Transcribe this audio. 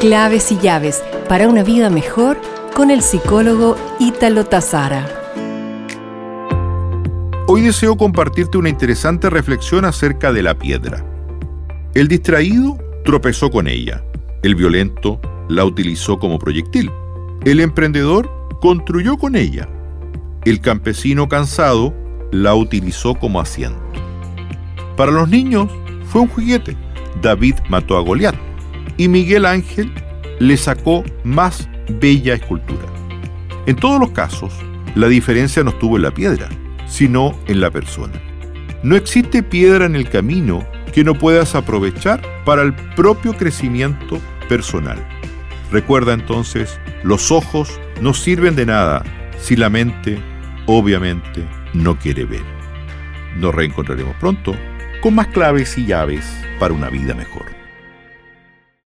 Claves y llaves para una vida mejor con el psicólogo Ítalo Tazara. Hoy deseo compartirte una interesante reflexión acerca de la piedra. El distraído tropezó con ella. El violento la utilizó como proyectil. El emprendedor construyó con ella. El campesino cansado la utilizó como asiento. Para los niños fue un juguete. David mató a Goliat y Miguel Ángel le sacó más bella escultura. En todos los casos, la diferencia no estuvo en la piedra, sino en la persona. No existe piedra en el camino que no puedas aprovechar para el propio crecimiento personal. Recuerda entonces, los ojos no sirven de nada si la mente, obviamente, no quiere ver. Nos reencontraremos pronto con más claves y llaves para una vida mejor.